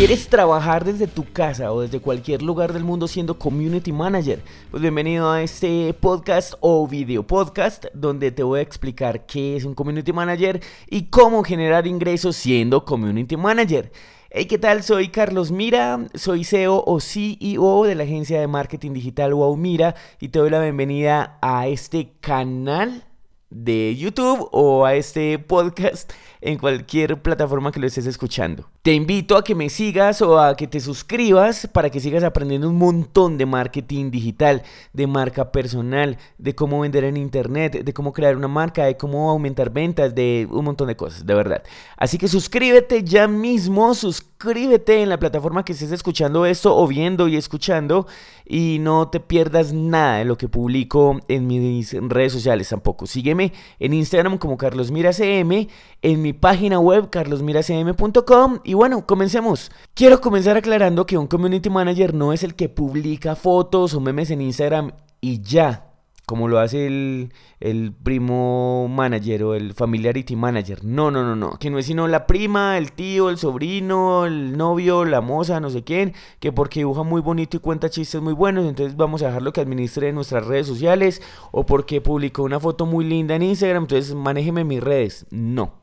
¿Quieres trabajar desde tu casa o desde cualquier lugar del mundo siendo community manager? Pues bienvenido a este podcast o video podcast donde te voy a explicar qué es un community manager y cómo generar ingresos siendo community manager. Hey, ¿qué tal? Soy Carlos Mira, soy CEO o CEO de la agencia de marketing digital Wow Mira y te doy la bienvenida a este canal de YouTube o a este podcast en cualquier plataforma que lo estés escuchando. Te invito a que me sigas o a que te suscribas para que sigas aprendiendo un montón de marketing digital, de marca personal, de cómo vender en internet, de cómo crear una marca, de cómo aumentar ventas, de un montón de cosas, de verdad. Así que suscríbete ya mismo, suscríbete en la plataforma que estés escuchando esto o viendo y escuchando y no te pierdas nada de lo que publico en mis redes sociales tampoco. Sígueme en Instagram como CarlosMiraCM, en mi página web carlosmiracm.com y bueno, comencemos. Quiero comenzar aclarando que un community manager no es el que publica fotos o memes en Instagram y ya como lo hace el, primo manager o el familiarity manager. No, no, no, no. Que no es sino la prima, el tío, el sobrino, el novio, la moza, no sé quién, que porque dibuja muy bonito y cuenta chistes muy buenos, entonces vamos a dejarlo que administre nuestras redes sociales, o porque publicó una foto muy linda en Instagram, entonces manéjeme mis redes. No,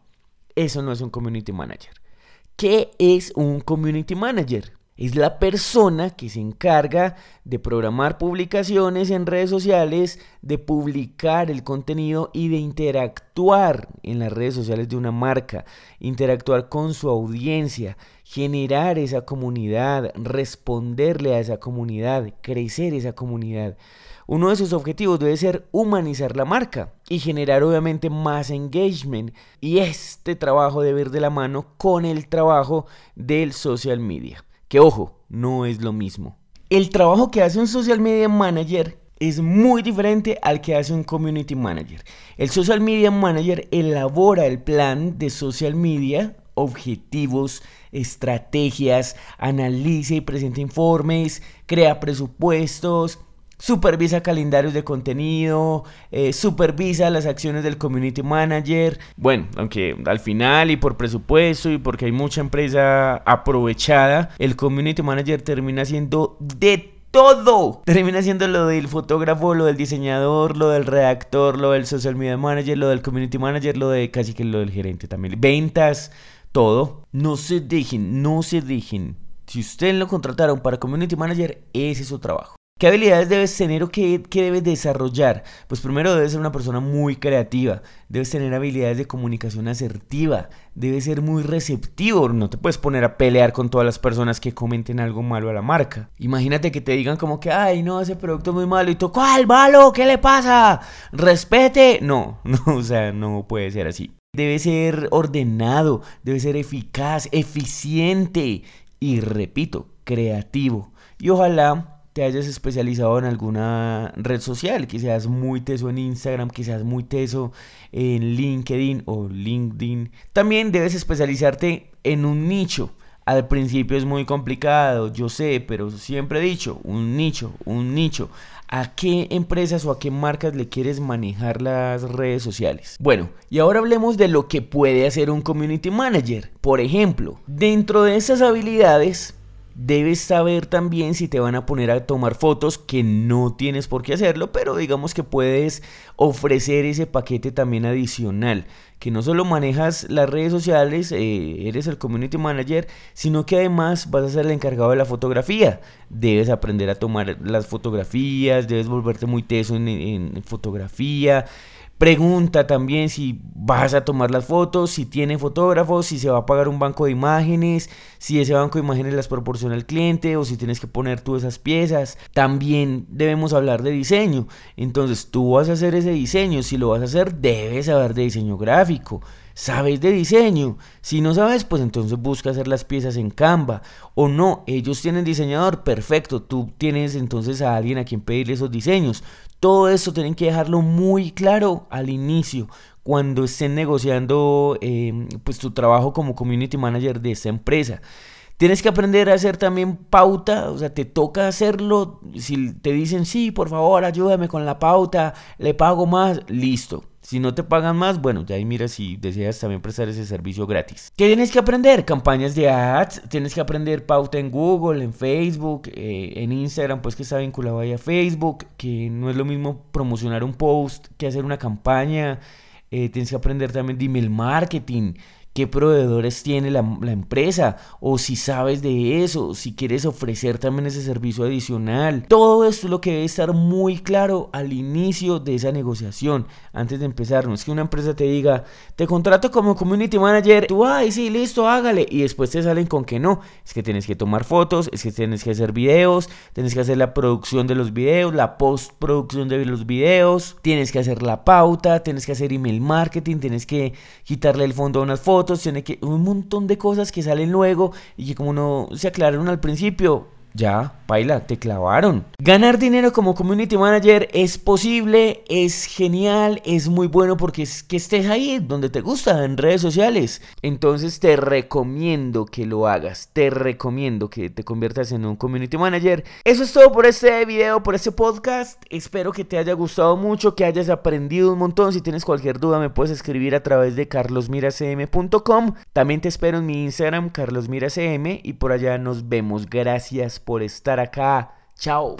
eso no es un community manager. ¿Qué es un community manager? Es la persona que se encarga de programar publicaciones en redes sociales, de publicar el contenido y de interactuar en las redes sociales de una marca, interactuar con su audiencia, generar esa comunidad, responderle a esa comunidad, crecer esa comunidad. Uno de sus objetivos debe ser humanizar la marca y generar obviamente más engagement. Y este trabajo debe ir de la mano con el trabajo del social media. Que ojo, no es lo mismo. El trabajo que hace un social media manager es muy diferente al que hace un community manager. El social media manager elabora el plan de social media, objetivos, estrategias, analiza y presenta informes, crea presupuestos, supervisa calendarios de contenido, eh, supervisa las acciones del community manager. Bueno, aunque al final y por presupuesto y porque hay mucha empresa aprovechada, el community manager termina siendo de todo. Termina siendo lo del fotógrafo, lo del diseñador, lo del redactor, lo del social media manager, lo del community manager, lo de casi que lo del gerente también. Ventas, todo. No se dejen, no se dejen. Si usted lo contrataron para community manager, ese es su trabajo. ¿Qué habilidades debes tener o qué, debes desarrollar? Pues primero debes ser una persona muy creativa, debes tener habilidades de comunicación asertiva, debes ser muy receptivo, no te puedes poner a pelear con todas las personas que comenten algo malo a la marca. Imagínate que te digan como que, ay, no, ese producto es muy malo y tú, ¿cuál malo? ¿Qué le pasa? Respete. No, no, o sea, no puede ser así. Debe ser ordenado, debe ser eficaz, eficiente y, repito, creativo. Y ojalá te hayas especializado en alguna red social, que seas muy teso en Instagram, que seas muy teso en LinkedIn o LinkedIn. También debes especializarte en un nicho. Al principio es muy complicado, yo sé, pero siempre he dicho, un nicho, un nicho. ¿A qué empresas o a qué marcas le quieres manejar las redes sociales? Bueno, y ahora hablemos de lo que puede hacer un community manager. Por ejemplo, dentro de esas habilidades Debes saber también si te van a poner a tomar fotos, que no tienes por qué hacerlo, pero digamos que puedes ofrecer ese paquete también adicional, que no solo manejas las redes sociales, eh, eres el community manager, sino que además vas a ser el encargado de la fotografía. Debes aprender a tomar las fotografías, debes volverte muy teso en fotografía. Pregunta también si vas a tomar las fotos, si tiene fotógrafos, si se va a pagar un banco de imágenes, si ese banco de imágenes las proporciona el cliente o si tienes que poner tú esas piezas. También debemos hablar de diseño. Entonces tú vas a hacer ese diseño. Si lo vas a hacer, debes saber de diseño gráfico sabes de diseño. Si no sabes, pues entonces busca hacer las piezas en Canva. O no, ellos tienen diseñador, perfecto. Tú tienes entonces a alguien a quien pedirle esos diseños. Todo eso tienen que dejarlo muy claro al inicio, cuando estén negociando eh, pues tu trabajo como community manager de esta empresa. Tienes que aprender a hacer también pauta, o sea, te toca hacerlo. Si te dicen, sí, por favor, ayúdame con la pauta, le pago más, listo Si no te pagan más, bueno, ya ahí mira si deseas también prestar ese servicio gratis. ¿Qué tienes que aprender? Campañas de ads, tienes que aprender pauta en Google, en Facebook, eh, en Instagram, pues que está vinculado ahí a Facebook, que no es lo mismo promocionar un post que hacer una campaña. Eh, tienes que aprender también de email marketing qué proveedores tiene la, empresa o si sabes de eso, si quieres ofrecer también ese servicio adicional. Todo esto es lo que debe estar muy claro al inicio de esa negociación, antes de empezar. No es que una empresa te diga, te contrato como community manager, tú, ay, sí, listo, hágale, y después te salen con que no. Es que tienes que tomar fotos, es que tienes que hacer videos, tienes que hacer la producción de los videos, la postproducción de los videos, tienes que hacer la pauta, tienes que hacer email marketing, tienes que quitarle el fondo a unas fotos tiene que un montón de cosas que salen luego y que como no se aclararon al principio, ya, baila, te clavaron. Ganar dinero como community manager es posible, es genial, es muy bueno porque es que estés ahí donde te gusta, en redes sociales. Entonces te recomiendo que lo hagas, te recomiendo que te conviertas en un community manager. Eso es todo por este video, por este podcast. Espero que te haya gustado mucho, que hayas aprendido un montón. Si tienes cualquier duda me puedes escribir a través de carlosmiracm.com. También te espero en mi Instagram, carlosmiracm, y por allá nos vemos. Gracias por estar acá. Tchau!